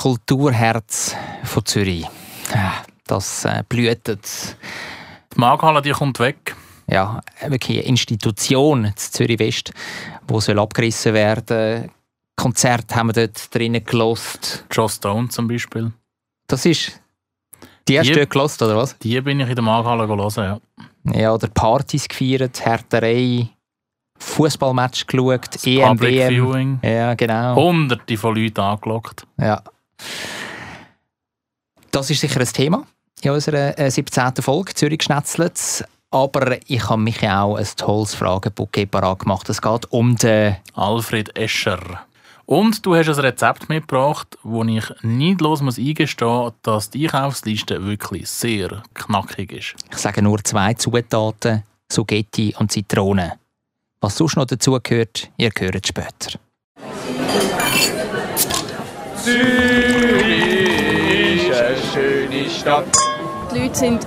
Kulturherz von Zürich. Das äh, blühtet. Die Markhalle, die kommt weg. Ja, wirklich eine Institution in Zürich West, die soll abgerissen werden. Konzerte haben wir dort drinnen gelost. Joe Stone zum Beispiel. Das ist die hast du gelost, oder was? Die bin ich in der Markhalle gelesen, ja. Ja, oder Partys gefeiert, Härterei, Fußballmatch geschaut, das EM, Public WM. Viewing. Ja, genau. Hunderte von Leuten angelockt. Ja. Das ist sicher ein Thema in unserer äh, 17. Folge Zürich schnetzelt. Aber ich habe mich auch ein tolles Fragenbuch parat gemacht. Es geht um den Alfred Escher. Und du hast ein Rezept mitgebracht, wo ich nicht los muss eingestehen, dass die Einkaufsliste wirklich sehr knackig ist. Ich sage nur zwei Zutaten, Suggetti und Zitrone. Was sonst noch dazugehört, ihr hört später. Schöne Stadt. Die Leute sind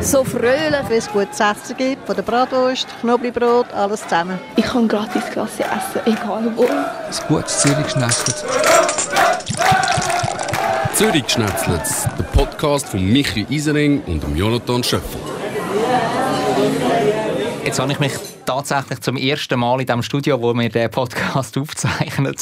so fröhlich, wenn es gutes Essen gibt, von der Bratwurst, Knoblauchbrot, alles zusammen. Ich kann gratis Klasse essen, egal wo. Ein gutes Zürich geschnetzelt. Zürich geschnetzelt, der Podcast von Michi Isering und Jonathan Schöffel. Jetzt habe ich mich tatsächlich zum ersten Mal in dem Studio, wo wir den Podcast aufzeichnen,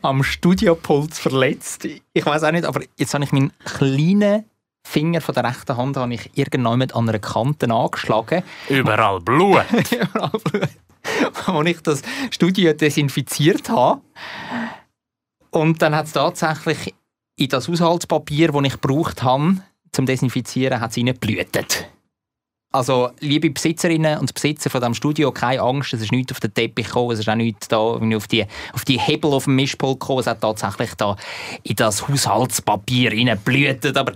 am Studiopult verletzt. Ich weiß auch nicht, aber jetzt habe ich meinen kleinen Finger von der rechten Hand habe ich irgendwann an einer Kante angeschlagen. Überall Blut. Überall Blut. Als ich das Studio desinfiziert habe. Und dann hat es tatsächlich in das Haushaltspapier, das ich gebraucht habe, zum Desinfizieren, hat es. Also, liebe Besitzerinnen und Besitzer von diesem Studio, keine Angst, es ist nichts auf den Teppich gekommen, es ist auch nichts da auf die, auf die Hebel auf dem Mischpult gekommen, es hat tatsächlich da in das Haushaltspapier blühtet, aber...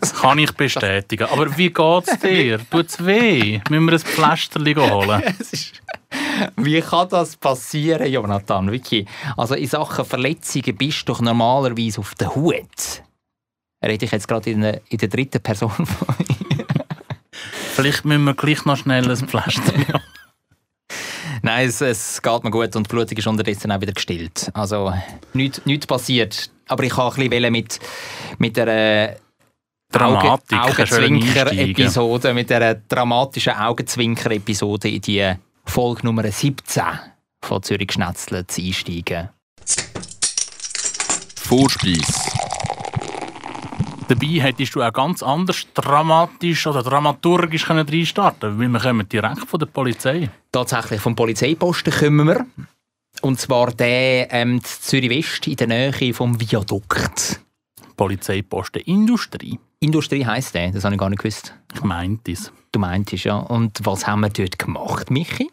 das kann ich bestätigen. Aber wie geht es dir? Tut es weh? Müssen wir ein Pflasterchen holen? wie kann das passieren, Jonathan? Wirklich. Also in Sachen Verletzungen bist du doch normalerweise auf der Hut. Rede ich jetzt gerade in, in der dritten Person von Vielleicht müssen wir gleich noch schnell ein Pflaster Nein, es, es, geht mir gut und die Blutung ist unterdessen auch wieder gestillt. Also nichts, nichts passiert. Aber ich kann ein bisschen mit, mit der Dramatik, Augenzwinker-Episode, mit der dramatischen Augenzwinker-Episode in die Folge Nummer 17 von Zürich Schnetzle einsteigen. Vorspeise. Dabei hättest du auch ganz anders dramatisch oder dramaturgisch reinstarten können, weil wir kommen direkt von der Polizei. Tatsächlich, vom Polizeiposten kommen wir. Und zwar der ähm, Zürich West in der Nähe vom Viadukt. Polizeiposten Industrie. Industrie heisst der, das habe ich gar nicht gewusst. Ich meinte es. Du meintest ja. Und was haben wir dort gemacht, Michi?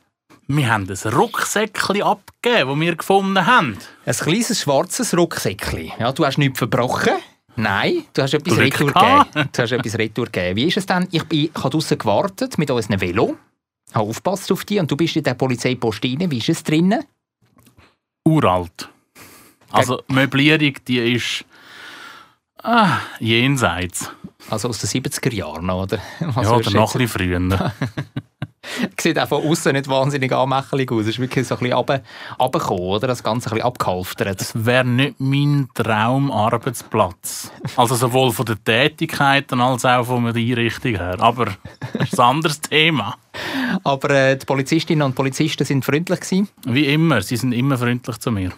Wir haben ein Rucksäckchen abgegeben, das wir gefunden haben. Ein kleines schwarzes Rucksäckchen. Ja, du hast nichts verbrochen. Nein, du hast etwas Retour gegeben. Du hast etwas Retour gegeben. Wie ist es denn? Ich, ich habe draußen gewartet mit unserem Velo, habe aufgepasst auf dich und du bist in der Polizeipost rein. Wie ist es drinnen? Uralt. Also die Möblierung, die ist ah, jenseits. Also aus den 70er Jahren, oder? Was ja, oder noch ein bisschen früher. Sieht auch von außen nicht wahnsinnig anmächelig aus. Es ist wirklich so ein bisschen runtergekommen, oder? Das Ganze ein bisschen abgehalftert. Das wäre nicht mein Traumarbeitsplatz. Also sowohl von den Tätigkeiten als auch von der Einrichtung her. Aber das ist ein anderes Thema. Aber äh, die Polizistinnen und Polizisten sind freundlich gewesen? Wie immer, sie sind immer freundlich zu mir.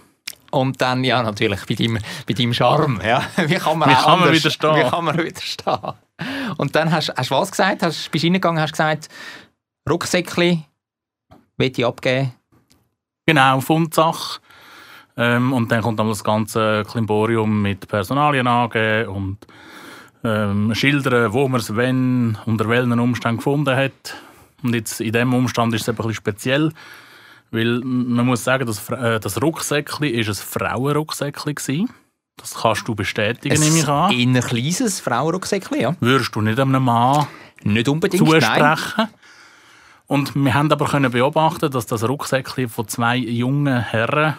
Und dann, ja, natürlich bei deinem, bei deinem Charme. Ja. Wie kann man, wie kann man widerstehen? Wie kann man widerstehen? Und dann hast du was gesagt? Hast, bist du reingegangen hast gesagt, Rucksäckchen möchte ich abgeben. Genau, Fundsache. Ähm, und dann kommt dann das ganze Klimborium mit Personalien angeben und ähm, schildern, wo man es wenn, unter welchen Umständen gefunden hat. Und jetzt in diesem Umstand ist es ein bisschen speziell, weil man muss sagen, dass äh, das Rucksäckchen ist ein Frauenrucksäckchen war. Das kannst du bestätigen, nehme ich an. Ein kleines Frauenrucksäckchen, ja. Würdest du nicht einem Mann nicht unbedingt, zusprechen? Nein. Und wir haben aber können beobachten, dass das Rucksäckchen von zwei jungen Herren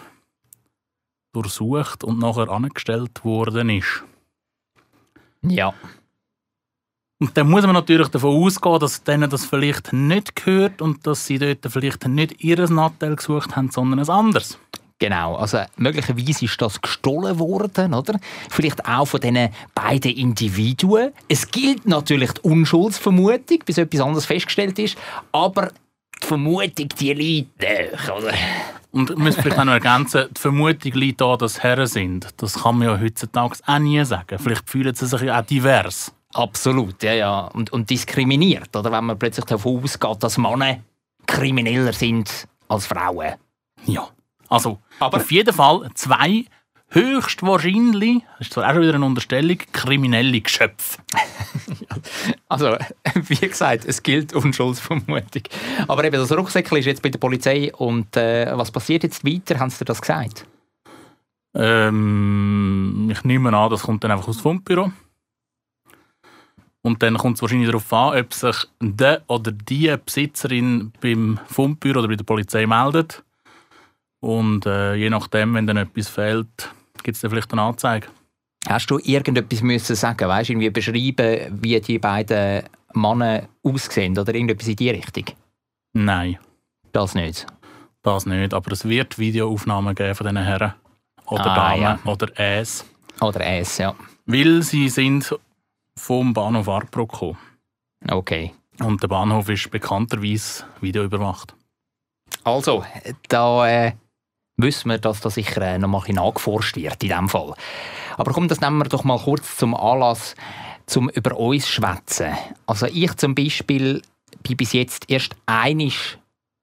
durchsucht und nachher angestellt worden ist. Ja. Und dann muss man natürlich davon ausgehen, dass denen das vielleicht nicht gehört und dass sie dort vielleicht nicht ihr Nattel gesucht haben, sondern ein anderes. Genau, also möglicherweise ist das gestohlen worden, oder? Vielleicht auch von diesen beiden Individuen. Es gilt natürlich die Unschuldsvermutung, bis etwas anderes festgestellt ist, aber die Vermutung, die liegt nicht, oder? Und ich muss vielleicht auch noch ergänzen, die Vermutung liegt da, dass Herren sind. Das kann man ja heutzutage auch nie sagen. Vielleicht fühlen sie sich ja auch divers. Absolut, ja, ja. Und, und diskriminiert, oder? Wenn man plötzlich davon ausgeht, dass Männer krimineller sind als Frauen. Ja. Also, Aber- auf jeden Fall zwei höchstwahrscheinlich, das ist zwar auch schon wieder eine Unterstellung, kriminelle Geschöpfe. Also, wie gesagt, es gilt Unschuldsvermutung. Aber eben, das Rucksäckchen ist jetzt bei der Polizei und äh, was passiert jetzt weiter? Haben sie dir das gesagt? Ähm, ich nehme an, das kommt dann einfach aus dem Fundbüro. Und dann kommt es wahrscheinlich darauf an, ob sich der oder die Besitzerin beim Fundbüro oder bei der Polizei meldet. Und äh, je nachdem, wenn dann etwas fehlt, gibt es dann vielleicht eine Anzeige. Hast du irgendetwas müssen sagen, weißt, irgendwie beschreiben, wie die beiden Männer aussehen oder irgendetwas in die Richtung? Nein, Das nicht. das nicht. Aber es wird Videoaufnahmen geben von diesen Herren. Oder Ah, Damen. ja. Oder es. Oder es, ja. Weil sie sind vom Bahnhof Arbrook gekommen. Okay. Und der Bahnhof ist bekannterweise videoüberwacht. Also, da äh, wissen wir, dass da sicher äh, noch mal nachgeforscht wird in diesem Fall. Aber komm, das nehmen wir doch mal kurz zum Anlass, zum über uns zu schwätzen. Also ich zum Beispiel bin bis jetzt erst einig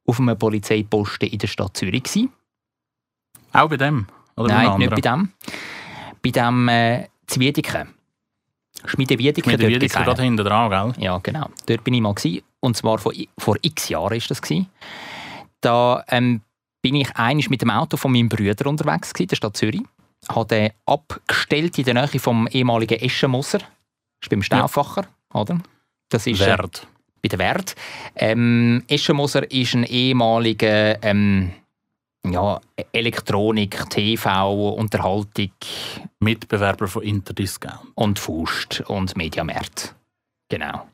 auf einem Polizeiposten in der Stadt Zürich gewesen. Auch bei dem? Oder Nein, nicht bei dem. Bei dem äh, Zwiedeken. Schmiede der dort Wiedeke gerade hinten dran, gell? Ja, genau. Dort bin ich mal gewesen. Und zwar vor, vor x Jahren ist das gewesen. Da ähm, bin ich einig mit dem Auto von meinem Bruder unterwegs gewesen, der Stadt Zürich. Habe den abgestellt in der Nähe vom ehemaligen Eschenmoser. Das ist beim Stauffacher, oder? Das ist äh, Wert. bei der Wert. Ähm, Eschenmoser ist ein ehemaliger ähm, ja, Elektronik, TV, Unterhaltung Mitbewerber von Interdiscount. und Faust und Mediamarkt. Genau.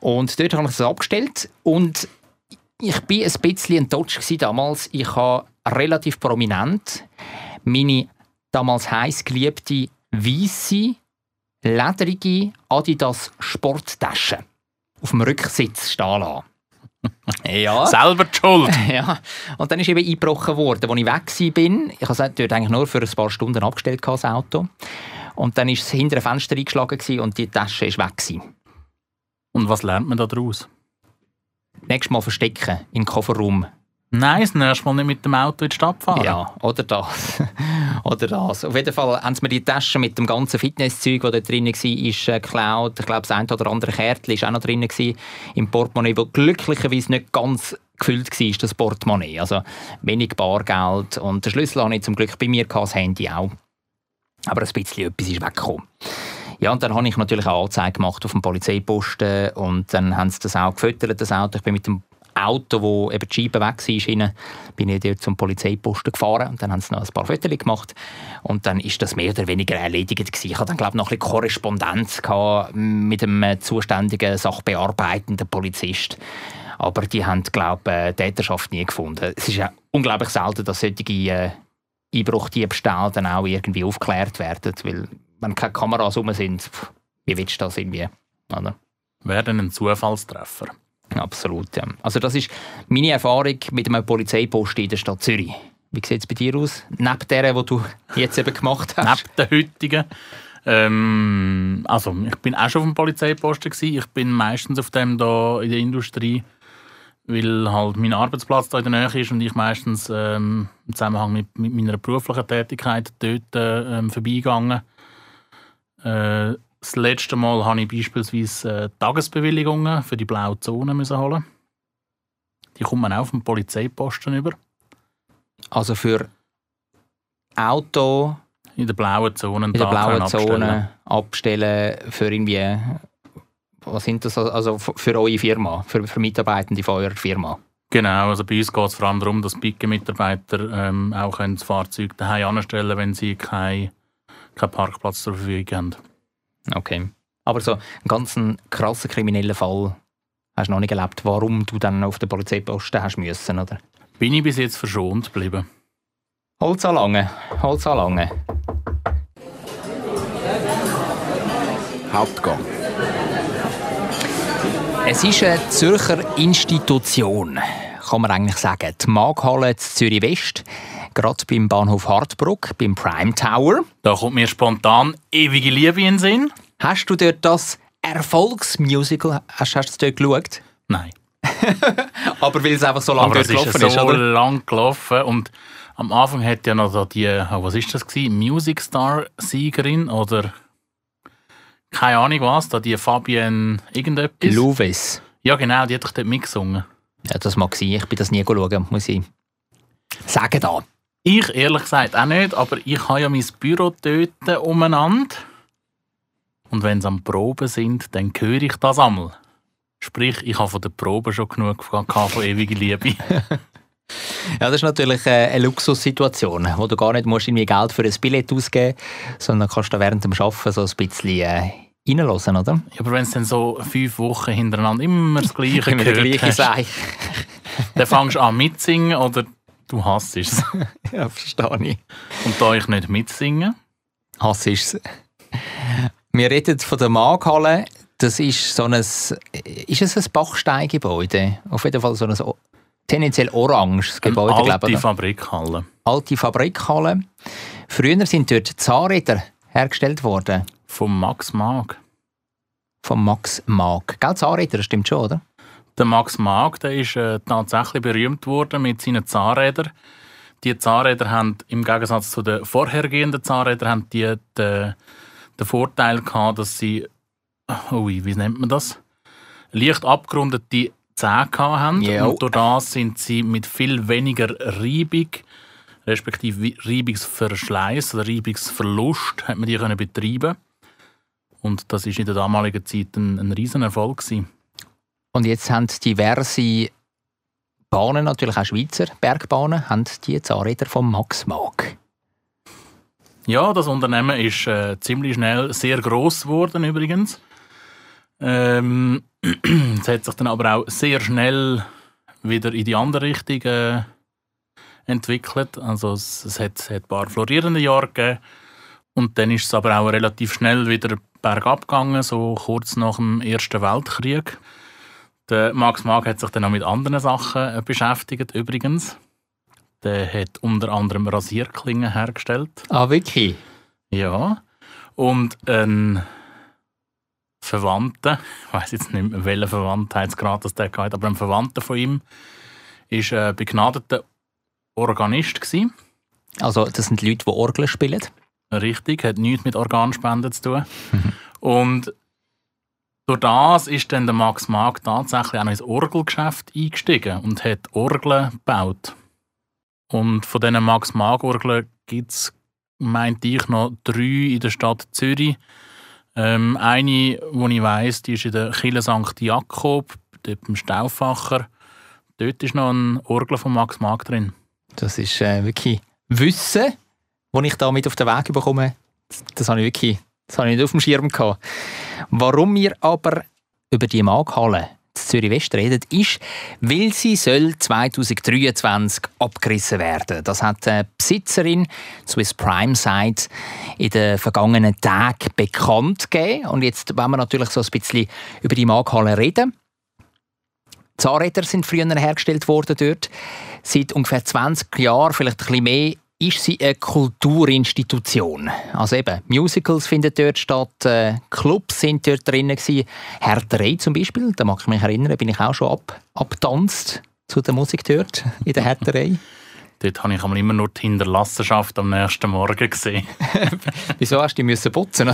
Und dort habe ich das abgestellt und ich bin ein bisschen enttäuscht gewesen damals. Ich habe relativ prominent meine damals heiß geliebte weiße, lederige Adidas Sporttasche auf dem Rücksitz stehen lassen. ja. Selber die Schuld. Ja, und dann ist eben eingebrochen worden, als ich weg bin. Ich habe es dort eigentlich nur für ein paar Stunden abgestellt, das Auto. Und dann ist es hinter ein Fenster eingeschlagen und die Tasche ist weg. Gewesen. Und was lernt man da daraus? Nächstes Mal verstecken im Kofferraum. Nein, das nächste Mal nicht mit dem Auto in die Stadt fahren. Ja, oder das. oder das. Auf jeden Fall haben sie mir die Tasche mit dem ganzen Fitnesszeug, das da drin war, ist äh, geklaut. Ich glaube, das eine oder andere Kärtchen war auch noch drin gewesen, im Portemonnaie, das glücklicherweise nicht ganz gefüllt war, das Portemonnaie. Also wenig Bargeld. Und den Schlüssel hatte ich zum Glück bei mir, gehabt, das Handy auch. Aber ein bisschen etwas ist weggekommen. Ja, und dann habe ich natürlich eine Anzeige gemacht auf dem Polizeiposten und dann haben sie das auch gefüttert, das Auto. Ich bin mit dem Auto, wo eben die Scheibe weg war, innen, bin ich dort zum Polizeiposten gefahren und dann haben sie noch ein paar Fotos gemacht und dann ist das mehr oder weniger erledigt gewesen. Ich hatte dann, glaube ich, noch ein bisschen Korrespondenz mit dem äh, zuständigen sachbearbeitenden Polizist. Aber die haben, glaube ich, äh, Täterschaft nie gefunden. Es ist ja unglaublich selten, dass solche äh, Einbruchdiebstähle dann auch irgendwie aufgeklärt werden, weil wenn keine Kameras rum sind, wie willst du das irgendwie? Oder? Wäre dann ein Zufallstreffer. Absolut, ja. Also das ist meine Erfahrung mit einem Polizeiposten in der Stadt Zürich. Wie sieht es bei dir aus? Neben der, die du jetzt eben gemacht hast? Neben den heutigen. Ähm, also, ich bin auch schon auf dem Polizeiposten. Gewesen. Ich bin meistens auf dem da in der Industrie, weil halt mein Arbeitsplatz da in der Nähe ist und ich meistens ähm, im Zusammenhang mit, mit meiner beruflichen Tätigkeit dort äh, ähm, vorbeigegangen. Äh, das letzte Mal habe ich beispielsweise äh, Tagesbewilligungen für die blaue Zone müssen holen. Die kommt man auch auf dem Polizeiposten über. Also für Auto In der blauen Zone. in der blauen. Zone abstellen für irgendwie, was sind das, also für eure Firma, für, für Mitarbeitende von eurer Firma? Genau, also bei uns geht es vor allem darum, dass Picke-Mitarbeiter ähm, auch können das Fahrzeug daheim anstellen können, wenn sie keinen keinen Parkplatz zur Verfügung haben. Okay. Aber so einen ganz krassen kriminellen Fall hast du noch nicht erlebt, warum du dann auf den Polizeiposten hast müssen, oder? Bin ich bis jetzt verschont geblieben. Holzanlange, Holzanlange. Hauptgang. Es ist eine Zürcher Institution, kann man eigentlich sagen. Die Maghalle Zürich West, gerade beim Bahnhof Hartbruck, beim Prime Tower. Da kommt mir spontan ewige Liebe in den Sinn. Hast du dort das Erfolgsmusical, hast, hast du dort geschaut? Nein. Aber weil es einfach so lange Aber dort es ist gelaufen so ist, oder? lang gelaufen und am Anfang hat ja noch so die, oh, was ist das gewesen? Music Star Siegerin oder keine Ahnung was, da die Fabienne irgendetwas. Louves. ja genau, die hat doch dort mitgesungen. Ja, das mag sein. Ich bin das nie schauen, muss ich sagen da. Ich ehrlich gesagt auch nicht, aber ich habe ja mein Büro dort umeinander. Und wenn sie am Proben sind, dann höre ich das einmal. Sprich, ich habe von der Probe schon genug gehabt von ewige Liebe. Ja, das ist natürlich äh, eine Luxussituation, wo du gar nicht musst irgendwie Geld für ein Billett ausgeben musst, sondern kannst du während dem Arbeiten so ein bisschen äh, reinhören, oder? Ja, aber wenn es dann so fünf Wochen hintereinander immer das Gleiche Immer gehört gleiche hast, Seich. dann fängst du an mitzusingen oder du hasst es. Ja, verstehe ich. Und da ich nicht mitsingen, Hass ist es. Wir reden von der Maghalle. Das ist so ein, ist es ein Bachsteingebäude? Auf jeden Fall so ein tendenziell oranges eine Gebäude, glaube alte ich. oder? Fabrikhalle. Alte Fabrikhalle. Früher sind dort Zahnräder hergestellt worden. Von Max Mag. Von Max Mag. Gell, Zahnräder, das stimmt schon, oder? Der Max Mag der ist äh, tatsächlich berühmt worden mit seinen Zahnrädern. Die Zahnräder haben im Gegensatz zu den vorhergehenden Zahnrädern haben die den, den Vorteil gehabt, dass sie, ui, wie nennt man das? Leicht abgerundete Zähne gehabt haben. Ja. Und durch das sind sie mit viel weniger Reibung, respektive Reibungsverschleiß oder Reibungsverlust, hat man die können betreiben. Und das ist in der damaligen Zeit ein, ein Riesenerfolg gewesen. Und jetzt haben diverse Bahnen, natürlich auch Schweizer Bergbahnen, haben die Zahnräder von Max Mag. Ja, das Unternehmen ist äh, ziemlich schnell sehr groß geworden übrigens. Ähm, es hat sich dann aber auch sehr schnell wieder in die andere Richtung äh, entwickelt. Also es, es, hat, es hat ein paar florierende Jahre gegeben und dann ist es aber auch relativ schnell wieder bergab gegangen, so kurz nach dem Ersten Weltkrieg. Der Max Mag hat sich dann auch mit anderen Sachen äh, beschäftigt übrigens. Der hat unter anderem Rasierklingen hergestellt. Ah, wirklich? Ja. Und ein Verwandter, ich weiß jetzt nicht mehr, welchen Verwandtheitsgrad das der hatte, aber ein Verwandter von ihm war ein begnadeter Organist. Gewesen. Also, das sind Leute, die Orgel spielen. Richtig, hat nichts mit Organspenden zu tun. Und durch das ist dann der Max Mag tatsächlich auch noch ins Orgelgeschäft eingestiegen und hat Orgeln gebaut. Und von diesen Max Mag Orgeln gibt es, meinte ich, noch drei in der Stadt Zürich. Ähm, eine, die ich weiss, die ist in der Kirche St. Jakob, dort beim Stauffacher. Dort ist noch ein Orgel von Max Mag drin. Das ist äh, wirklich Wissen, das ich da mit auf den Weg bekomme. Das, habe ich wirklich das habe ich nicht auf dem Schirm gehabt. Warum wir aber über die Maghalle Zürich West reden, ist, weil sie soll 2023 abgerissen werden. Das hat die Besitzerin Swiss Prime Site in den vergangenen Tagen bekannt gegeben. Und jetzt wollen wir natürlich so ein bisschen über die Maghalle reden. Zahnräder sind früher hergestellt worden dort. Seit ungefähr 20 Jahren, vielleicht ein bisschen mehr, ist sie eine Kulturinstitution. Also eben, Musicals finden dort statt, äh, Clubs sind dort drin gewesen. Härterei zum Beispiel, da mag ich mich erinnern, bin ich auch schon ab, abgetanzt zu der Musik dort, in der Härterei. Dort habe ich immer nur die Hinterlassenschaft am nächsten Morgen gesehen. Wieso hast du die müssen putzen?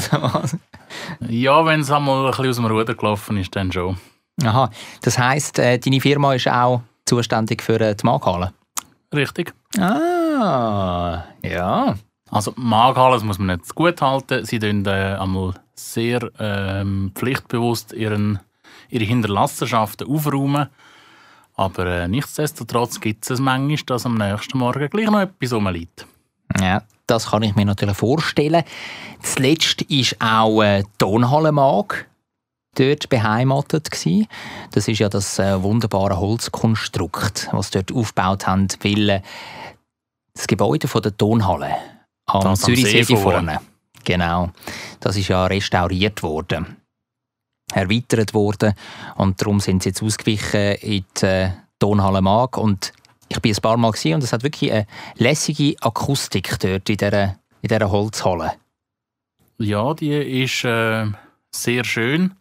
Ja, wenn es einmal ein bisschen aus dem Ruder gelaufen ist, dann schon. Aha, das heisst, äh, deine Firma ist auch zuständig für äh, die Markhalle? Richtig. Ah, ja. Also Maghalle, das muss man nicht zu gut halten. Sie tun äh, einmal sehr ähm, pflichtbewusst ihren, ihre Hinterlassenschaften aufräumen. Aber äh, nichtsdestotrotz gibt es manchmal, dass am nächsten Morgen gleich noch etwas rumliegt. Ja, das kann ich mir natürlich vorstellen. Zuletzt war auch äh, die Tonhalle Mag dort beheimatet. Gewesen. Das ist ja das äh, wunderbare Holzkonstrukt, was dort aufgebaut haben, weil äh, das Gebäude von der Tonhalle am Das Zürichsee See vorne. vorne. Genau. Das ist ja restauriert worden, erweitert worden und darum sind sie jetzt ausgewichen in die äh, Tonhalle Mag und ich bin ein paar Mal gewesen und es hat wirklich eine lässige Akustik dort in dieser, in dieser Holzhalle. Ja, die ist äh, sehr schön.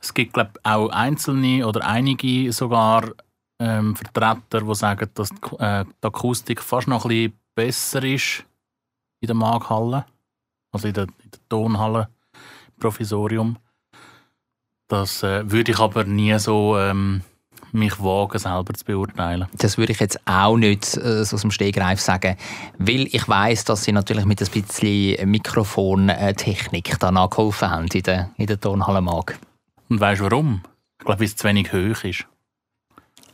Es gibt, glaube auch einzelne oder einige sogar ähm, Vertreter, die sagen, dass die, äh, die Akustik fast noch ein bisschen besser ist in der Maghalle, also in der, in der Tonhalle, im Provisorium. Das äh, würde ich aber nie so ähm, mich wagen, selber zu beurteilen. Das würde ich jetzt auch nicht äh, so aus dem Stegreif sagen, weil ich weiß, dass sie natürlich mit ein bisschen Mikrofontechnik da nachgeholfen haben in der, in der Tonhalle Mag. Und weißt du warum? Ich glaube, weil es zu wenig hoch ist.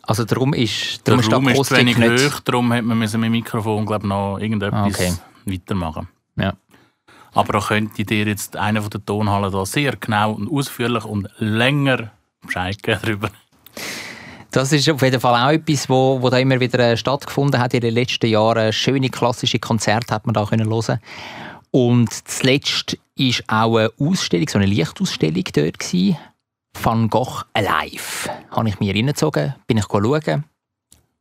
Also darum ist, Der darum ist die Raum ist zu Akustik wenig nicht... hoch, darum hat man mit dem Mikrofon glaub, noch irgendetwas Ah, okay. weitermachen. Ja. Aber da könnte dir jetzt einer von der Tonhallen da sehr genau und ausführlich und länger Bescheid geben darüber. Das ist auf jeden Fall auch etwas, wo, wo da immer wieder äh, stattgefunden hat in den letzten Jahren. Schöne klassische Konzerte hat man da können hören. Und zuletzt ist auch eine Ausstellung, so eine Lichtausstellung dort gewesen. Van Gogh Alive. Habe ich mir reingezogen, bin ich schauen.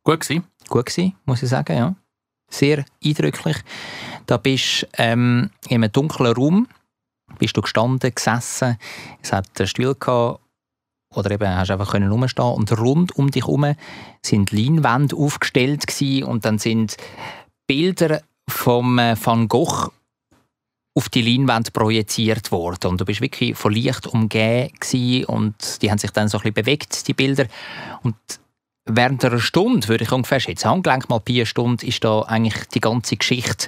Gut gewesen. Gut gewesen, muss ich sagen, ja. Sehr eindrücklich. Da bist du ähm, in einem dunklen Raum, bist du gestanden, gesessen. Es hat einen Stuhl gehabt, oder eben hast einfach können rumstehen und rund um dich herum sind Leinwände aufgestellt gewesen, und dann sind Bilder vom äh, Van Gogh auf die Leinwand projiziert worden. Und du bist wirklich von Licht umgeben und die haben sich dann so ein bisschen bewegt die Bilder. Und während einer Stunde würde ich ungefähr schätzen Handgelenk mal bei einer Stunde ist da eigentlich die ganze Geschichte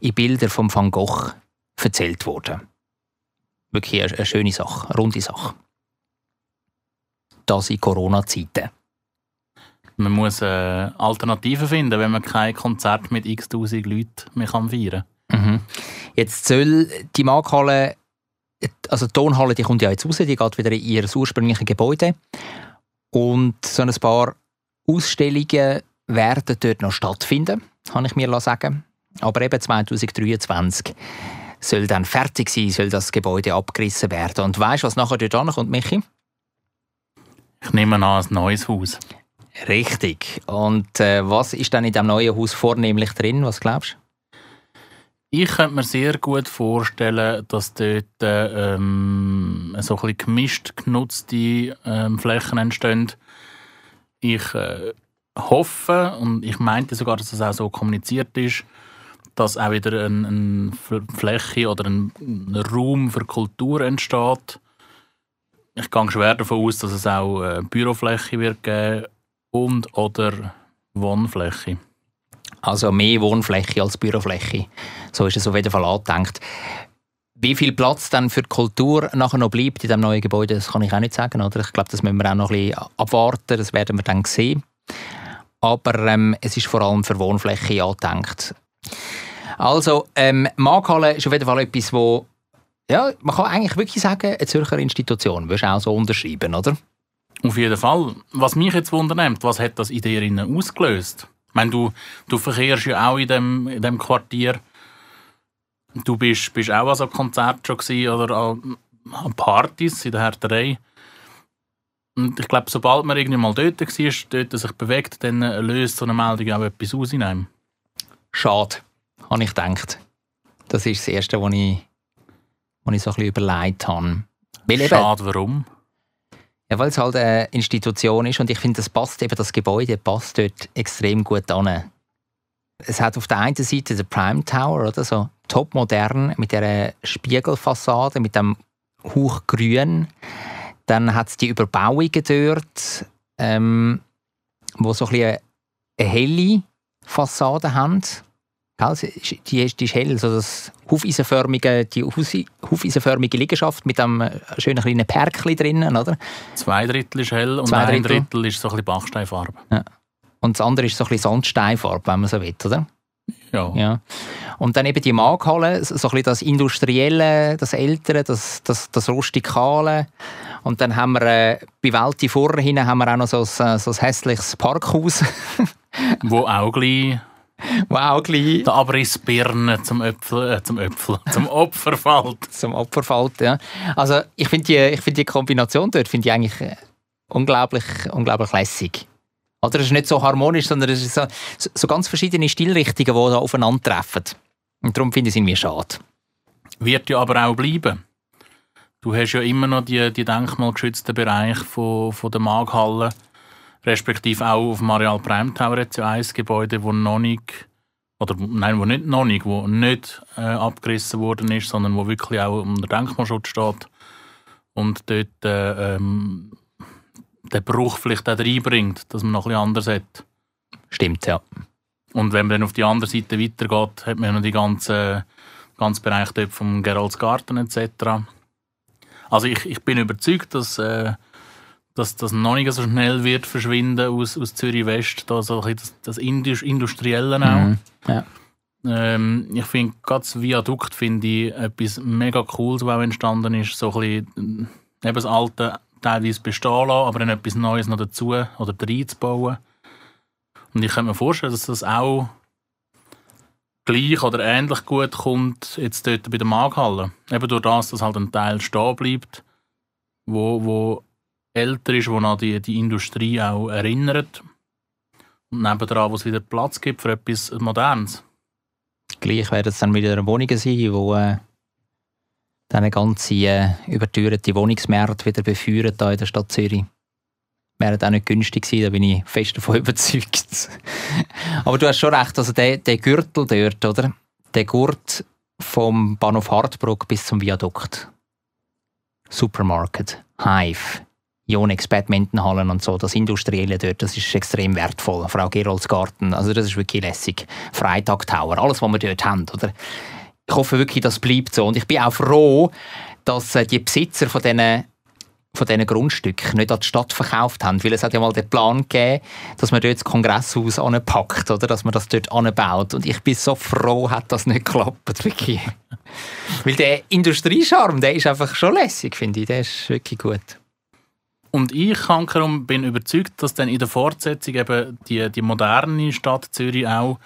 in Bilder vom Van Gogh erzählt worden. Wirklich eine, eine schöne Sache eine runde Sache. Das in Corona-Zeiten. Man muss äh, Alternativen finden, wenn man kein Konzert mit x tausend Leuten mehr kann feiern Mhm. Jetzt soll die Markthalle, also die Tonhalle, die kommt ja jetzt raus, die geht wieder in ihr ursprüngliches Gebäude. Und so ein paar Ausstellungen werden dort noch stattfinden, kann ich mir sagen. Aber eben 2023 soll dann fertig sein, soll das Gebäude abgerissen werden. Und weißt du, was nachher dort ankommt, Michi? Ich nehme an, ein neues Haus. Richtig. Und äh, was ist dann in dem neuen Haus vornehmlich drin? Was glaubst du? Ich könnte mir sehr gut vorstellen, dass dort ähm, so ein bisschen gemischt genutzte ähm, Flächen entstehen. Ich äh, hoffe und ich meinte sogar, dass das auch so kommuniziert ist, dass auch wieder eine ein Fläche oder ein, Raum für Kultur entsteht. Ich gehe schwer davon aus, dass es auch äh, Bürofläche wird geben und oder Wohnfläche. Also mehr Wohnfläche als Bürofläche. So ist es auf jeden Fall angedenkt. Wie viel Platz dann für die Kultur nachher noch bleibt in dem neuen Gebäude, das kann ich auch nicht sagen. Oder? Ich glaube, das müssen wir auch noch ein bisschen abwarten. Das werden wir dann sehen. Aber ähm, es ist vor allem für Wohnfläche angedenkt. Also, ähm, Markhalle ist auf jeden Fall etwas, wo ja, man kann eigentlich wirklich sagen, eine Zürcher Institution. Würdest du auch so unterschreiben, oder? Auf jeden Fall. Was mich jetzt wundernimmt, was hat das in dir ausgelöst? Ich meine, du, du verkehrst ja auch in dem, in dem Quartier. Du bist, bist auch an so Konzerten schon gewesen oder an, an Partys in der Härterei. Und ich glaube, sobald man irgendwie mal dort war, dort sich bewegt, dann löst so eine Meldung auch etwas aus in einem. Schade, habe ich gedacht. Das ist das Erste, was ich, was ich so ein bisschen überlegt habe. Weil eben- Schade, warum? Ja, weil es halt eine Institution ist und ich finde, das passt eben, das Gebäude passt dort extrem gut an. Es hat auf der einen Seite den Prime Tower, oder so topmodern mit der Spiegelfassade, mit dem Hochgrün. Dann hat es die Überbauungen dort, ähm, wo so ein bisschen eine helle Fassade haben. Die ist, die ist hell, so das hufeisenförmige, die hufeisenförmige Liegenschaft mit einem schönen kleinen Perkli drinnen, oder? Zwei Drittel ist hell und Zwei ein Drittel. Drittel ist so ein bisschen Bachsteinfarbe. Und das andere ist so ein bisschen Sandsteinfarbe, wenn man so will, oder? Ja. Ja. Und dann eben die Markhalle, so ein bisschen das Industrielle, das Ältere, das, das, das Rustikale. Und dann haben wir äh, bei Welti vorne hinten haben wir auch noch so ein, so ein hässliches Parkhaus. Wo auch gleich wo auch gleich Der Abriss Birne zum Öpfel, äh, zum Öpfel, zum Opfer fällt. zum Opfer fällt. Ja. Also ich finde die, ich find die Kombination dort finde ich eigentlich äh, unglaublich, unglaublich lässig. Oder es ist nicht so harmonisch, sondern es ist so, so- ganz verschiedene Stilrichtungen, die da aufeinandertreffen. Und darum finde ich es irgendwie schade. Wird ja aber auch bleiben. Du hast ja immer noch die, die denkmalgeschützten Bereiche von, von der Maghalle, respektive auch auf dem Areal Bremtauer jetzt ja ein Gebäude, wo noch nicht, oder nein, wo nicht noch nicht, wo nicht äh, abgerissen worden ist, sondern wo wirklich auch unter Denkmalschutz steht und dort äh, ähm, den Bruch vielleicht auch reinbringt, dass man noch ein bisschen anders hat. Stimmt, ja. Und wenn man dann auf die andere Seite weitergeht, hat man ja noch die ganze, ganze Bereich dort vom Geroldsgarten etc. Also ich, ich bin überzeugt, dass, äh, dass das noch nicht so schnell wird verschwinden aus, aus Zürich West, da so das, das Indus Industrielle auch. Mhm. Ja. Ähm, ich finde, gerade das Viadukt finde ich etwas mega Cooles, was auch entstanden ist. So ein bisschen äh, eben das alte teilweise bestehen lassen, aber dann etwas Neues noch dazu oder reinzubauen. Und ich kann mir vorstellen, dass das auch gleich oder ähnlich gut kommt jetzt dort bei der Maghalle. Eben durch das, dass halt ein Teil stehen bleibt, wo, wo älter ist, wo an die, die Industrie auch erinnert. Und nebendran, wo es wieder Platz gibt für etwas Modernes. Gleich werden es dann wieder Wohnungen sein, wo äh, dann eine ganze äh, überteuerte Wohnungsmarkt wieder befeuern da in der Stadt Zürich. Wäre auch nicht günstig sein, da bin ich fest davon überzeugt. Aber du hast schon recht, also der, der Gürtel dort, oder? Der Gurt vom Bahnhof Hartbruck bis zum Viadukt. Supermarket, Hive, Yonex Badmintonhallen und so, das Industrielle dort, das ist extrem wertvoll. Frau Geroldsgarten, also das ist wirklich lässig. Freitag Tower, alles, was wir dort haben, oder? Ich hoffe wirklich, das bleibt so. Und ich bin auch froh, dass äh, die Besitzer von diesen von diesen Grundstücken nicht an die Stadt verkauft haben, weil es hat ja mal den Plan gegeben, dass man dort das Kongresshaus anpackt, oder dass man das dort anbaut. Und ich bin so froh, hat das nicht geklappt, wirklich. weil der Industriescharme, der ist einfach schon lässig, finde ich. Der ist wirklich gut. Und ich Hankerum, bin überzeugt, dass dann in der Fortsetzung eben die, die moderne Stadt Zürich auch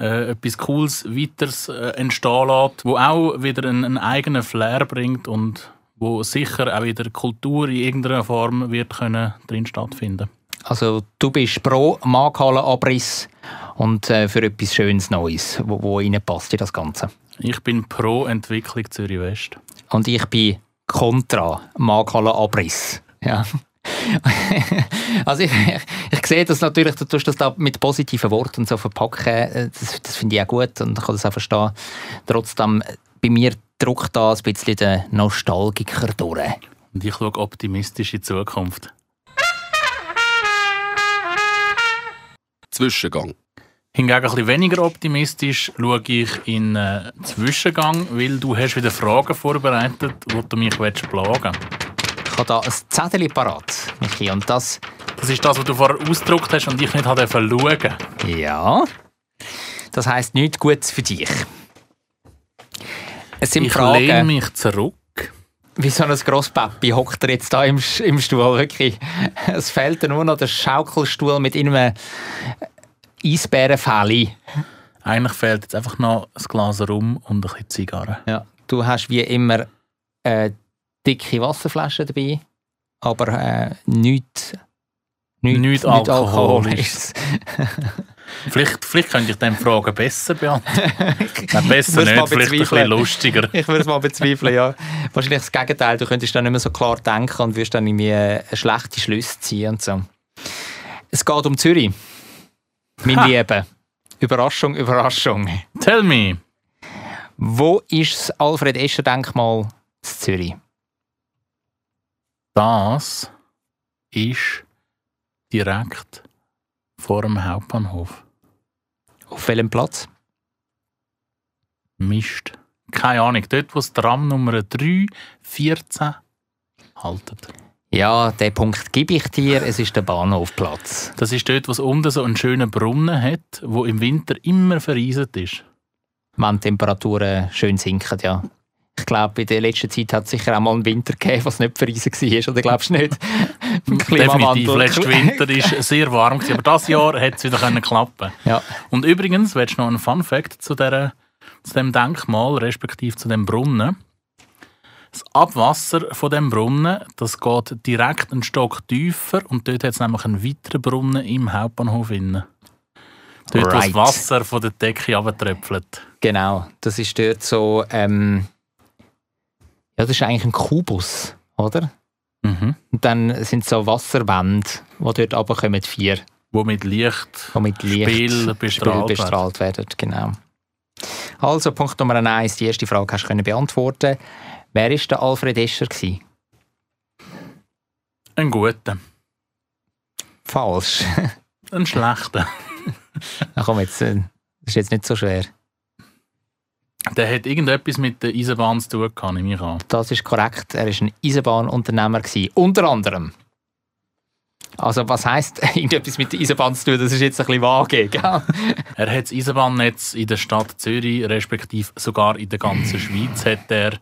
äh, etwas Cooles weiteres äh, entstehen lässt, wo auch wieder einen, einen eigenen Flair bringt und wo sicher auch wieder Kultur in irgendeiner Form wird können drin stattfinden. Also du bist pro Markthallenabriss und äh, für etwas Schönes Neues, wo, wo in das Ganze. Ich bin pro Entwicklung Zürich West. Und ich bin kontra Markthallenabriss. Ja. also ich, ich, ich sehe das natürlich, du tust das da mit positiven Worten so verpacken, äh, das, das finde ich auch gut und ich kann das auch verstehen. Trotzdem, bei mir drückt da ein bisschen der Nostalgiker durch. Und ich schaue optimistisch in die Zukunft. Zwischengang. Hingegen ein bisschen weniger optimistisch schaue ich in äh, Zwischengang, weil du hast wieder Fragen vorbereitet, wo du mich willst plagen Ich habe da ein Zettel parat, Michi, und das, Das ist das, was du vorher ausgedruckt hast und ich nicht habe schauen ja, das heisst nichts Gutes für dich. Es sind Ich lehne Fragen, mich zurück. wie so ein Grosspappi hockt er jetzt da im, im Stuhl, wirklich. Es fehlt nur noch der Schaukelstuhl mit einem Eisbärenfell. Eigentlich fehlt jetzt einfach noch ein Glas Rum und ein bisschen Zigarre. Ja. Du hast wie immer eine dicke Wasserflasche dabei, aber äh, nichts nicht, Nicht alkoholisch. Vielleicht, vielleicht könnte ich dann Fragen besser beantworten. Nein, besser nicht, vielleicht ein bisschen lustiger. Ich würde es mal bezweifeln, ja. Wahrscheinlich das Gegenteil. Du könntest dann nicht mehr so klar denken und würdest dann irgendwie äh, schlechte Schlüsse ziehen und so. Es geht um Zürich. Mein Ha. Liebe. Überraschung, Überraschung. Tell me. Wo ist das Alfred-Escher-Denkmal in Zürich? Das ist direkt vor dem Hauptbahnhof. Auf welchem Platz? Mist. Keine Ahnung. Dort, wo das Tram Nummer 314 haltet. Ja, den Punkt gebe ich dir. Es ist der Bahnhofplatz. Das ist dort, wo es unten so einen schönen Brunnen hat, wo im Winter immer vereiset ist. Wenn die Temperaturen schön sinken, ja. Ich glaube, in der letzten Zeit hat es sicher auch mal einen Winter gegeben, was nicht verreisen war, oder glaubst du nicht? Definitiv. Letzten Winter war sehr warm, aber dieses Jahr hat es wieder können klappen Ja. Und übrigens, willst du noch einen Fun-Fact zu, dieser- zu dem Denkmal, respektive zu dem Brunnen? Das Abwasser von dem Brunnen, das geht direkt einen Stock tiefer und dort hat es nämlich einen weiteren Brunnen im Hauptbahnhof innen. Dort, wo das Right. Wasser von der Decke abtröpfelt. Genau, das ist dort so. Ähm, ja, das ist eigentlich ein Kubus, oder? Mhm. Und dann sind so Wasserwände, die dort runterkommen, vier, Wo mit Licht die mit Licht Spiel bestrahlt werden. bestrahlt werden. Genau. Also, Punkt Nummer eins, die erste Frage hast du können beantworten. Wer war der Alfred Escher? Gewesen? ein guter, Falsch. ein schlechter. Na komm, jetzt, äh, das ist jetzt nicht so schwer. Der hat irgendetwas mit der Eisenbahn zu tun nehme ich an. Das ist korrekt. Er war ein Eisenbahnunternehmer. Gewesen. Unter anderem. Also, was heisst irgendetwas mit der Eisenbahn zu tun? Das ist jetzt ein bisschen vage. Gell? Er hat das Eisenbahnnetz in der Stadt Zürich, respektive sogar in der ganzen Schweiz, hat er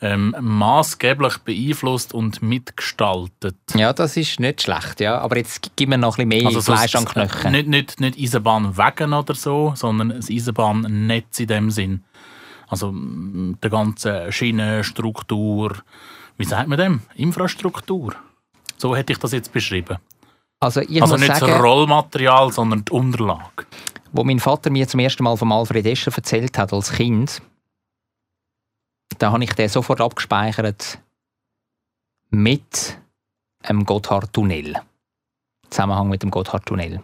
ähm, maßgeblich beeinflusst und mitgestaltet. Ja, das ist nicht schlecht. Ja. Aber jetzt gib mir noch ein bisschen mehr so Fleisch an Knochen. Nicht, nicht, nicht Eisenbahnwegen oder so, sondern das Eisenbahnnetz in dem Sinn. Also mm, die ganze Schienenstruktur, wie sagt man dem? Infrastruktur. So hätte ich das jetzt beschrieben. Also, also nicht sagen, das Rollmaterial, sondern die Unterlage. wo mein Vater mir zum ersten Mal von Alfred Escher erzählt hat als Kind, da habe ich den sofort abgespeichert mit dem Gotthardtunnel. Im Zusammenhang mit dem Gotthardtunnel.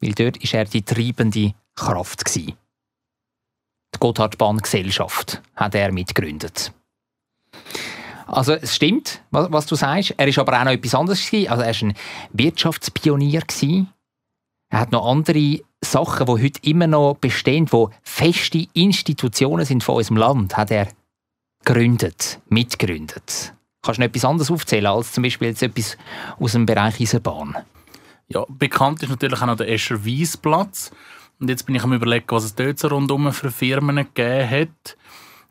Weil dort war er die treibende Kraft. Gewesen. Die Gotthardbahngesellschaft hat er mitgegründet. Also es stimmt, was, was du sagst. Er ist aber auch noch etwas anderes. Gewesen. Also er war ein Wirtschaftspionier. Gewesen. Er hat noch andere Sachen, die heute immer noch bestehen, die feste Institutionen sind von unserem Land, hat er gegründet, mitgegründet. Kannst du noch etwas anderes aufzählen als zum Beispiel jetzt etwas aus dem Bereich Eisenbahn? Ja, bekannt ist natürlich auch noch der Escher Wiesplatz. Und jetzt bin ich am überlegen, was es dort so rundum für Firmen gegeben hat.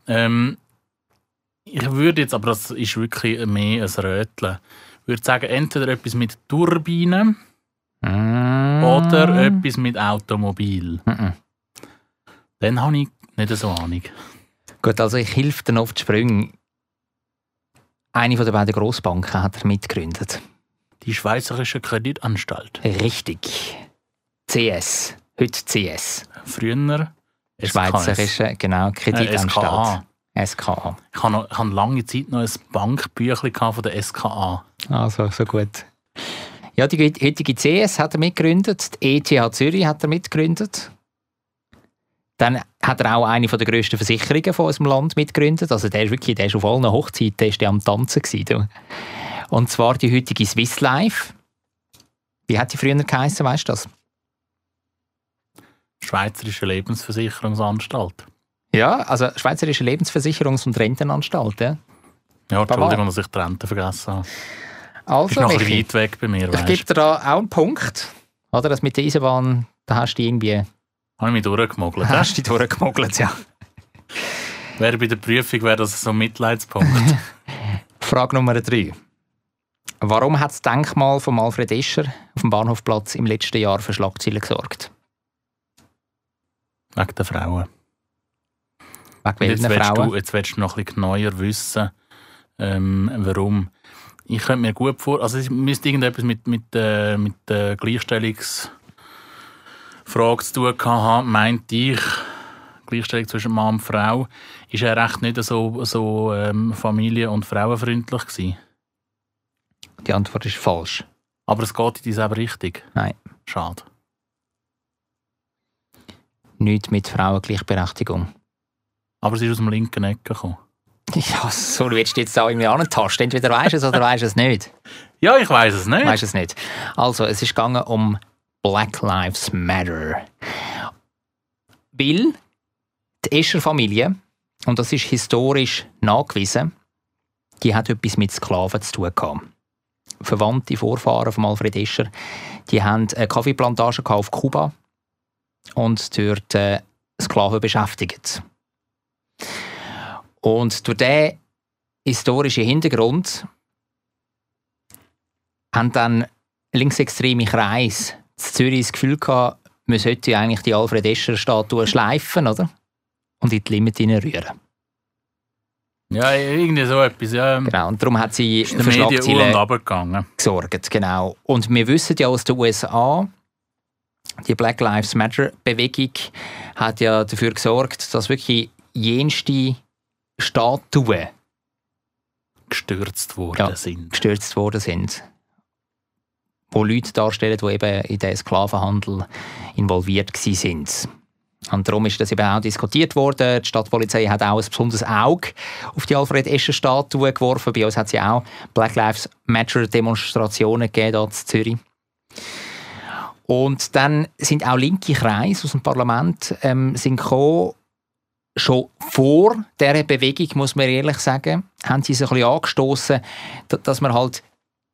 Ähm, ich würde jetzt, aber das ist wirklich mehr ein Röteln, ich würde sagen, entweder etwas mit Turbinen oder etwas mit Automobil. Mhm. Dann habe ich nicht so Ahnung. Gut, also ich helfe auf die Sprünge. Eine von der beiden Grossbanken hat er mitgegründet. Die Schweizerische Kreditanstalt. Richtig. CS. Heute CS. Früher. Schweizerische, genau, Äh, Kreditanstalt. SKA. SKA. Ich habe, noch, ich habe lange Zeit noch ein Bankbüchlein von der SKA. Also, so gut. Ja, die heutige CS hat er mitgegründet, die ETH Zürich hat er mitgegründet. Dann hat er auch eine der grössten Versicherungen von unserem Land mitgegründet. Also der ist wirklich, der ist auf allen Hochzeiten der ist der am Tanzen gewesen. Und zwar die heutige Swiss Life. Wie hat die früher geheißen, weißt du das? Schweizerische Lebensversicherungsanstalt. Ja, also Schweizerische Lebensversicherungs- und Rentenanstalt. Ja. Ja. Entschuldigung, dass ich die Rente vergessen habe. Ist Also, noch ein bisschen weit weg bei mir, ich gebe dir da auch einen Punkt. Oder das mit der Eisenbahn, da hast du irgendwie Habe ich mich durchgemogelt. hast du dich durchgemogelt, ja. Wäre bei der Prüfung wäre das so ein Mitleidspunkt. Frage Nummer drei. Warum hat das Denkmal von Alfred Escher auf dem Bahnhofplatz im letzten Jahr für Schlagzeilen gesorgt? Wegen der Frauen. Wegen Jetzt welchen willst, Frauen? du, jetzt willst du noch ein bisschen genauer wissen, ähm, warum. Ich könnte mir gut vor, also es müsste irgendetwas mit, mit, äh, mit der Gleichstellungsfrage zu tun haben, meinte ich. Gleichstellung zwischen Mann und Frau. Ist er recht nicht so, so ähm, familie- und frauenfreundlich gewesen. Die Antwort ist falsch. Aber es geht in dieselbe Richtung. Nein. Schade. Nicht mit Frauengleichberechtigung. Aber es ist aus dem linken Eck gekommen. Ja, so willst du jetzt da irgendwie antasten. Entweder weisst du es oder weisst du es nicht. Ja, ich weiß es nicht. Weisst du es nicht. Also, es ist gegangen um Black Lives Matter. Weil die Escher-Familie, und das ist historisch nachgewiesen, die hat etwas mit Sklaven zu tun gehabt. Verwandte Vorfahren von Alfred Escher, die haben eine Kaffeeplantage auf Kuba und dort äh, Sklaven beschäftigt. Und durch diesen historischen Hintergrund haben dann linksextreme Kreise in Zürich das Gefühl gehabt, man sollte eigentlich die Alfred Escher-Statue schleifen, oder? Und in die Limit rühren. Ja, irgendwie so etwas. Ja. Genau, und darum hat sie für Schlagzeilen gesorgt. Genau. Und wir wissen ja aus den USA, die Black Lives Matter-Bewegung hat ja dafür gesorgt, dass wirklich jenste Statuen Gestürzt worden Ja. sind. gestürzt worden sind. Wo Leute darstellen, die eben in den Sklavenhandel involviert sind. Und darum ist das eben auch diskutiert worden. Die Stadtpolizei hat auch ein besonderes Auge auf die Alfred Escher-Statue geworfen. Bei uns hat ja auch Black Lives Matter-Demonstrationen gegeben, hier in Zürich. Und dann sind auch linke Kreise aus dem Parlament ähm, sind gekommen, schon vor dieser Bewegung, muss man ehrlich sagen, haben sie sich ein bisschen angestoßen, da- dass man halt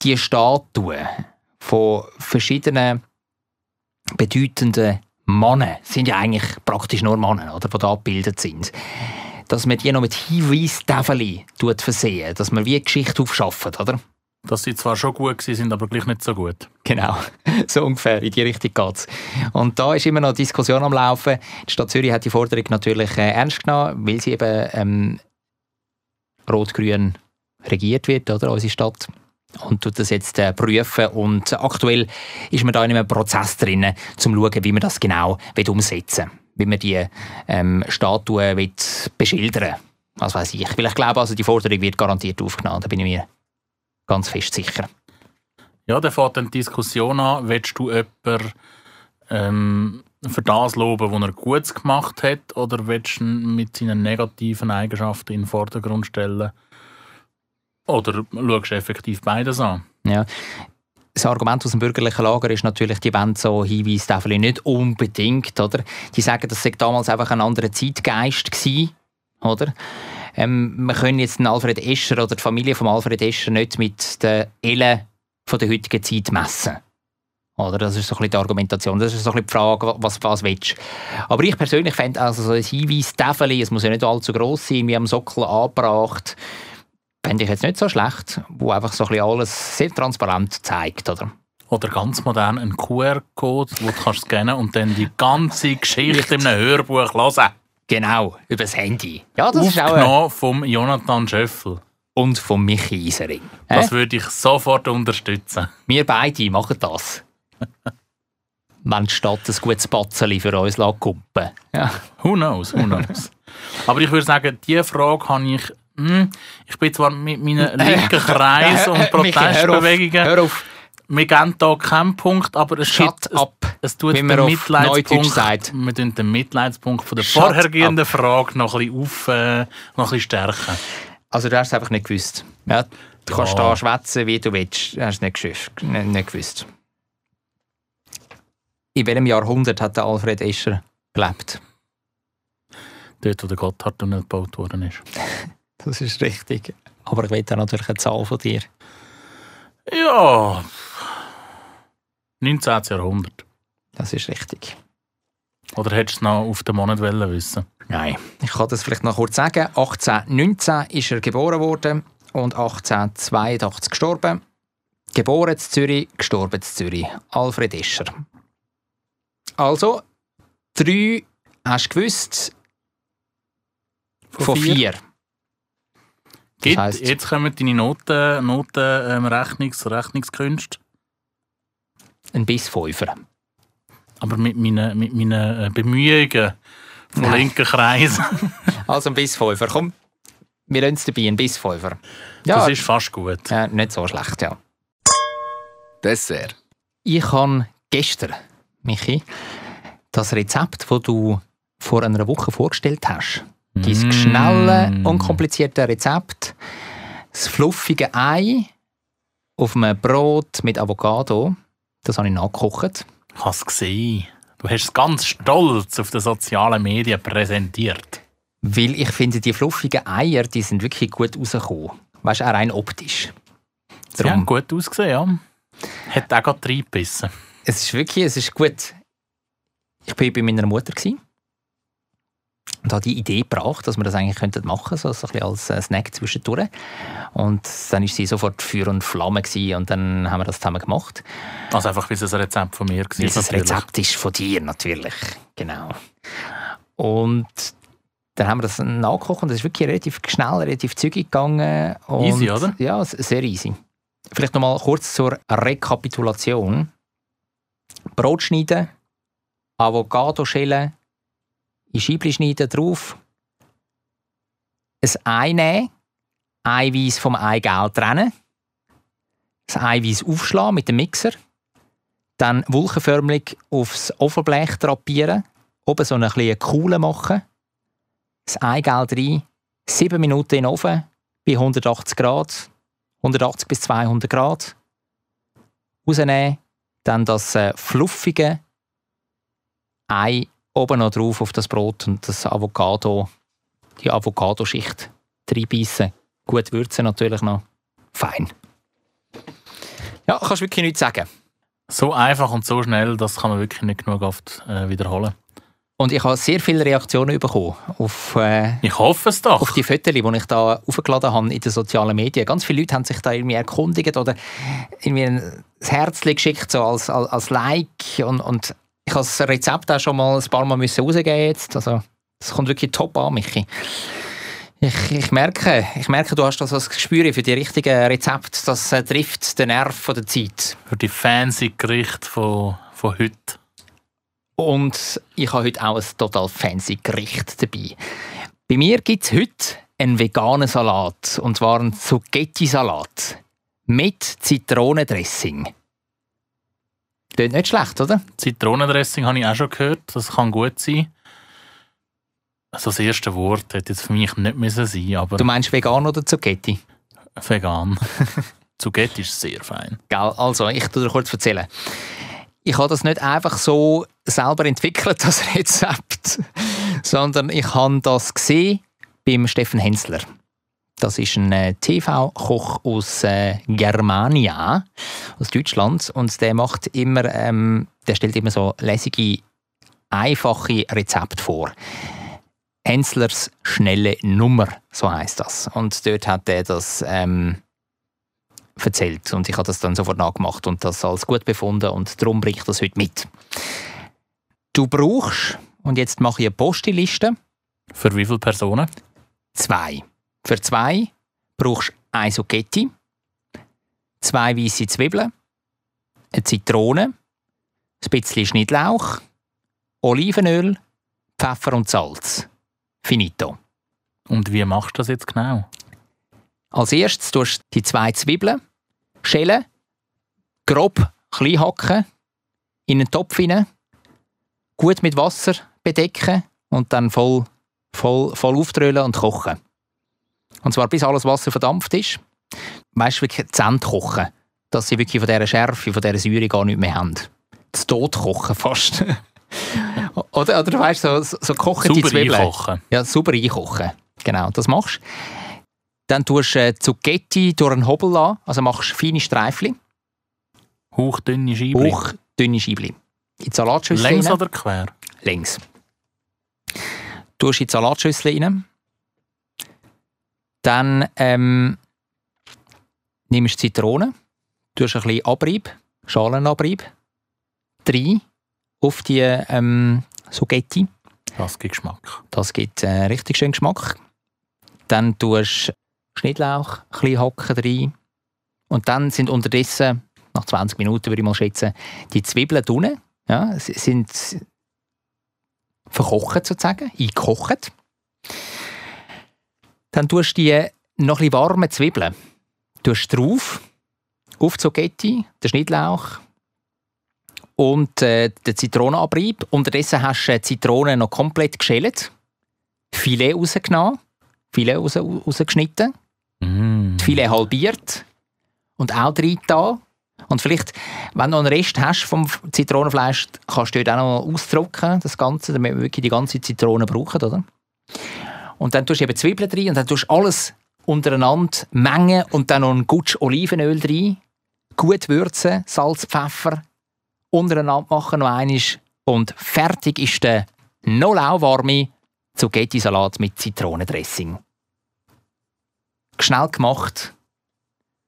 die Statuen von verschiedenen bedeutenden Männern, sind ja eigentlich praktisch nur Männer, oder, die da abgebildet sind, dass man die noch mit Hinweistafeln versehen, dass man wie Geschichte aufschafft, oder? Dass sie zwar schon gut sind, aber gleich nicht so gut. Genau, so ungefähr, in die Richtung geht's. Und da ist immer noch Diskussion am Laufen. Die Stadt Zürich hat die Forderung natürlich äh, ernst genommen, weil sie eben ähm, rot-grün regiert wird, oder, unsere Stadt. Und tut das jetzt äh, prüfen. Und aktuell ist man da in einem Prozess drin, um zu schauen, wie man das genau will umsetzen will. Wie man die ähm, Statuen will beschildern Was weiß ich. Weil ich glaube, also die Forderung wird garantiert aufgenommen. Da bin ich mir ganz fest sicher. Ja, dann fängt dann die Diskussion an, willst du jemanden ähm, für das loben, was er gut gemacht hat, oder willst du ihn mit seinen negativen Eigenschaften in den Vordergrund stellen? Oder schaust du effektiv beides an? Ja. Das Argument aus dem bürgerlichen Lager ist natürlich, die wollen so Hinweistafeln nicht unbedingt, oder? Die sagen, das sei damals einfach ein anderer Zeitgeist gewesen, oder? Ähm, wir können jetzt den Alfred Escher oder die Familie von Alfred Escher nicht mit den Ellen von der heutigen Zeit messen. Oder? Das ist so ein bisschen die Argumentation. Das ist so ein bisschen die Frage, was, was willst du. Aber ich persönlich fände also so ein Hinweistafeln, es muss ja nicht allzu gross sein, wie am Sockel angebracht, fände ich jetzt nicht so schlecht, wo einfach so ein bisschen alles sehr transparent zeigt, oder? Oder ganz modern ein QR-Code, den du kannst scannen und dann die ganze Geschichte in einem Hörbuch hören. Genau, über das Handy. Ja, das ist auch... Ein vom Jonathan Schöffel. und von Michi Isering. Hä? Das würde ich sofort unterstützen. Wir beide machen das. Wenn die Stadt ein gutes Batzeli für uns kumpen ja. Who knows, who knows. Aber ich würde sagen, diese Frage habe ich... Hm, ich bin zwar mit meinen linken Kreisen und Michi, hör auf, Protestbewegungen... Hör auf, Wir geben hier keinen Punkt, aber es, shut gibt, es, up. es tut wie den Mitleidspunkt, wir tun den Mitleidspunkt von der Shut vorhergehenden Frage noch ein bisschen, auf, äh, noch ein bisschen stärken. Also du hast es einfach nicht gewusst. Ja, du kannst Ja. da schwätzen, wie du willst. Du hast es nicht, nicht, nicht gewusst. In welchem Jahrhundert hat der Alfred Escher gelebt? Dort, wo der Gotthardtunnel gebaut worden ist. Das ist richtig. Aber ich will da natürlich eine Zahl von dir. Ja... 19. Jahrhundert. Das ist richtig. Oder hättest du es noch auf den Monat wollen wissen Nein, ich kann das vielleicht noch kurz sagen. 1819 ist er geboren worden und 1882 gestorben. Geboren in Zürich, gestorben in Zürich. Alfred Escher. Also, drei hast du gewusst Von von vier? vier. Gibt, heisst- jetzt kommen deine Noten, Noten ähm, Rechnungs, Rechnungskünste. Ein Bissfäufer. Aber mit meinen, mit meinen äh, Bemühungen von Nein. linken Kreisen. Also ein Bissfäufer. Komm, wir lassen es dabei, ein Bissfäufer. Ja, Das ist fast gut. ja, nicht so schlecht, ja. Dessert. Ich habe gestern, Michi, das Rezept, das du vor einer Woche vorgestellt hast, dein Mm. schnelle, unkomplizierte Rezept, das fluffige Ei auf einem Brot mit Avocado, das habe ich nachgekocht. Ich habe es gesehen. Du hast es ganz stolz auf den sozialen Medien präsentiert. Weil ich finde, die fluffigen Eier, die sind wirklich gut rausgekommen. Weißt du, auch rein optisch. Sie haben gut ausgesehen, ja. Hat auch gerade reingebissen. Es ist wirklich, es ist gut. Ich war bei meiner Mutter. Gewesen. Und habe die Idee gebracht, dass wir das eigentlich könnten machen, so, ein bisschen als äh, Snack zwischendurch. Und dann ist sie sofort Feuer und Flamme gewesen, und dann haben wir das zusammen gemacht. Also einfach, wie es ein Rezept von mir Weil war. es ein Rezept ist von dir natürlich, genau. Und dann haben wir das nachgekocht und es ist wirklich relativ schnell, relativ zügig gegangen. Und Easy, oder? Ja, sehr easy. Vielleicht noch mal kurz zur Rekapitulation. Brot schneiden, Avocado schälen, in Scheibchen schneiden drauf, ein Ei nehmen, Eiweiß vom Eigelb trennen, das Eiweiß aufschlagen mit dem Mixer, dann wolkenförmig aufs Ofenblech drapieren, oben so eine kleine Kuhle machen, das Eigelb rein, 7 Minuten in den Ofen bei 180 Grad, 180 bis 200 Grad, rausnehmen, dann das äh, fluffige Ei oben noch drauf auf das Brot und das Avocado, die Avocadoschicht reinbeissen. Gut würzen natürlich noch. Fein. Ja, kannst wirklich nichts sagen. So einfach und so schnell, das kann man wirklich nicht genug oft äh, wiederholen. Und ich habe sehr viele Reaktionen bekommen auf, äh, Ich hoffe es doch. auf die Fotos, die ich da aufgeladen habe in den sozialen Medien. Ganz viele Leute haben sich da irgendwie erkundigt oder irgendwie ein Herzchen geschickt, so als, als, als Like. Und, und habe das Rezept auch schon mal ein paar Mal müssen rausgeben jetzt. Also, das kommt wirklich top an, Michi. Ich, ich, merke, ich merke, du hast das als Gespür für die richtigen Rezepte. Das äh, trifft den Nerv von der Zeit. Für die fancy Gerichte von, von heute. Und ich habe heute auch ein total fancy Gericht dabei. Bei mir gibt es heute einen veganen Salat. Und zwar einen Zucchetti-Salat. Mit Zitronendressing. Klingt nicht schlecht, oder? Zitronendressing habe ich auch schon gehört. Das kann gut sein. Also das erste Wort hätte jetzt für mich nicht müssen sein, aber Du meinst vegan oder Zucchetti? vegan. Zucchetti ist sehr fein. Gell? Also, ich tu dir kurz erzählen. Ich habe das nicht einfach so selber entwickelt, das Rezept, sondern ich habe das gesehen beim Steffen Hensler. Das ist ein äh, TV-Koch aus äh, Germania, aus Deutschland, und der macht immer, ähm, der stellt immer so lässige, einfache Rezepte vor. Henslers schnelle Nummer, so heißt das. Und dort hat er das ähm, erzählt und ich habe das dann sofort nachgemacht und das als gut befunden und darum bringe ich das heute mit. Du brauchst, und jetzt mache ich eine Posteliste, Für wie viele Personen? zwei. Für zwei brauchst du ein Zucchetti, zwei weiße Zwiebeln, eine Zitrone, ein bisschen Schnittlauch, Olivenöl, Pfeffer und Salz. Finito. Und wie machst du das jetzt genau? Als erstes tust du die zwei Zwiebeln schälen, grob klein hacken, in einen Topf hinein, gut mit Wasser bedecken und dann voll, voll, voll auftrölen und kochen. Und zwar bis alles Wasser verdampft ist. Weißt du, wirklich Zent kochen, dass sie wirklich von dieser Schärfe, von dieser Säure gar nicht mehr haben. Zu Tod kochen fast. oder, oder weißt du, so, so kochen die Zwiebeln. einkochen. Ja, sauber einkochen. Genau, das machst du. Dann tust du äh, Zucchetti durch einen Hobel an, also machst feine Streifchen, Hauchdünne Scheiben. hoch dünne Scheibchen. In die Salatschüssel Längs rein. oder quer? Längs. Tust in die Salatschüssel rein. Dann ähm, nimmst du Zitrone, tust ein bisschen Abrieb, Schalenabrieb, rein auf die ähm, Spaghetti. Das gibt Geschmack. Das gibt äh, richtig schönen Geschmack. Dann tust du Schnittlauch, ein bisschen Hacken rein. Und dann sind unterdessen, nach 20 Minuten würde ich mal schätzen, die Zwiebeln unten. Ja, sind verkocht sozusagen, eingekocht. Dann tust du die noch ein bisschen warmen Zwiebeln tust drauf, auf die den Schnittlauch und äh, den Zitronenabrieb. Unterdessen hast du die Zitrone noch komplett geschält, Filet rausgenommen, Filet raus, rausgeschnitten, Mm. die Filet halbiert und auch drin da. Und vielleicht, wenn du noch einen Rest hast vom Zitronenfleisch, kannst du dort auch noch ausdrucken, das Ganze, damit wir wirklich die ganze Zitrone brauchen, oder? Und dann tust du eben Zwiebeln drin und dann tust du alles untereinander mengen und dann noch ein Gutsch Olivenöl drin, gut würzen, Salz, Pfeffer, untereinander machen noch einiges und fertig ist der noch lauwarme Zucchetti-Salat mit Zitronendressing. Schnell gemacht.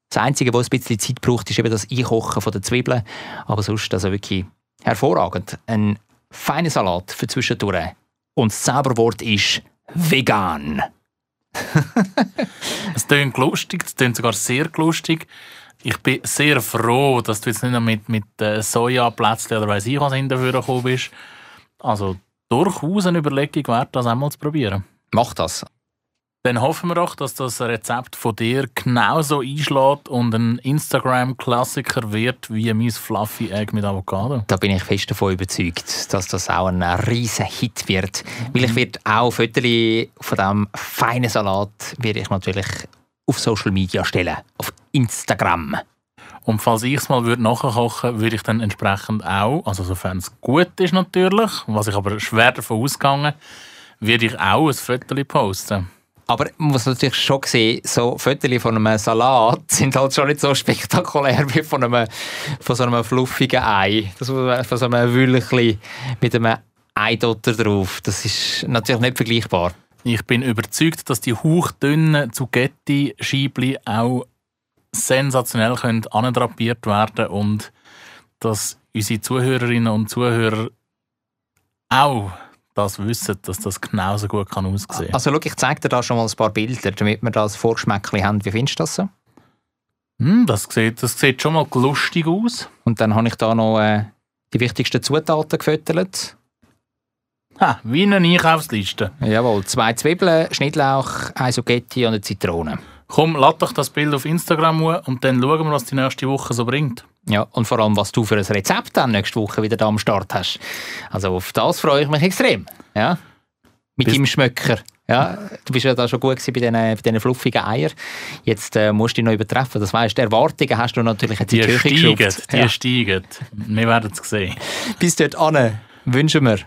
Das Einzige, was ein bisschen Zeit braucht, ist eben das Einkochen der Zwiebeln. Aber sonst also wirklich hervorragend. Ein feiner Salat für zwischendurch. Und das Zauberwort ist vegan. Es klingt lustig, es klingt sogar sehr lustig. Ich bin sehr froh, dass du jetzt nicht noch mit, mit äh, Sojaplätzchen oder weiss ich was hinterher gekommen bist. Also durchaus eine Überlegung wert, das einmal zu probieren. Mach das. Dann hoffen wir doch, dass das Rezept von dir genauso einschlägt und ein Instagram-Klassiker wird wie mein Fluffy Egg mit Avocado. Da bin ich fest davon überzeugt, dass das auch ein riesen Hit wird. Weil ich werde auch Fotos von diesem feinen Salat werde ich natürlich auf Social Media stellen. Auf Instagram. Und falls ich es mal würde nachkochen würde, ich dann entsprechend auch, also sofern es gut ist natürlich, was ich aber schwer davon ausgegangen, würde ich auch ein Foto posten. Aber man muss natürlich schon sehen, so Fotos von einem Salat sind halt schon nicht so spektakulär wie von, einem, von so einem fluffigen Ei. Das, von so einem Wülchli mit einem Eidotter drauf. Das ist natürlich nicht vergleichbar. Ich bin überzeugt, dass die hauchdünnen Zucchetti-Scheibli auch sensationell können werden und dass unsere Zuhörerinnen und Zuhörer auch das wissen, dass das genauso gut kann aussehen kann. Also schau, ich zeige dir da schon mal ein paar Bilder, damit wir das Vorgeschmäckchen haben. Wie findest du das so? Hm, das, sieht, das sieht schon mal lustig aus. Und dann habe ich da noch äh, die wichtigsten Zutaten gefüttert. Ha, wie eine Einkaufsliste. Jawohl, zwei Zwiebeln, Schnittlauch, ein Zucchetti und eine Zitrone. Komm, lad doch das Bild auf Instagram an und dann schauen wir, was die nächste Woche so bringt. Ja, und vor allem, was du für ein Rezept dann nächste Woche wieder da am Start hast. Also auf das freue ich mich extrem. Ja? Mit Bis- deinem Schmöcker. Ja, du bist ja da schon gut bei diesen, bei diesen fluffigen Eiern. Jetzt äh, musst du dich noch übertreffen. Das weißt, die Erwartungen hast du natürlich jetzt Die in die Höhe steigen, die Ja. steigen. Wir werden es sehen. Bis dort an wünschen wir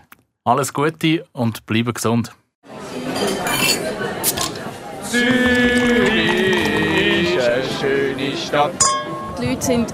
Alles Gute und bleibe gesund. Zürich ist eine schöne Stadt. Die Leute sind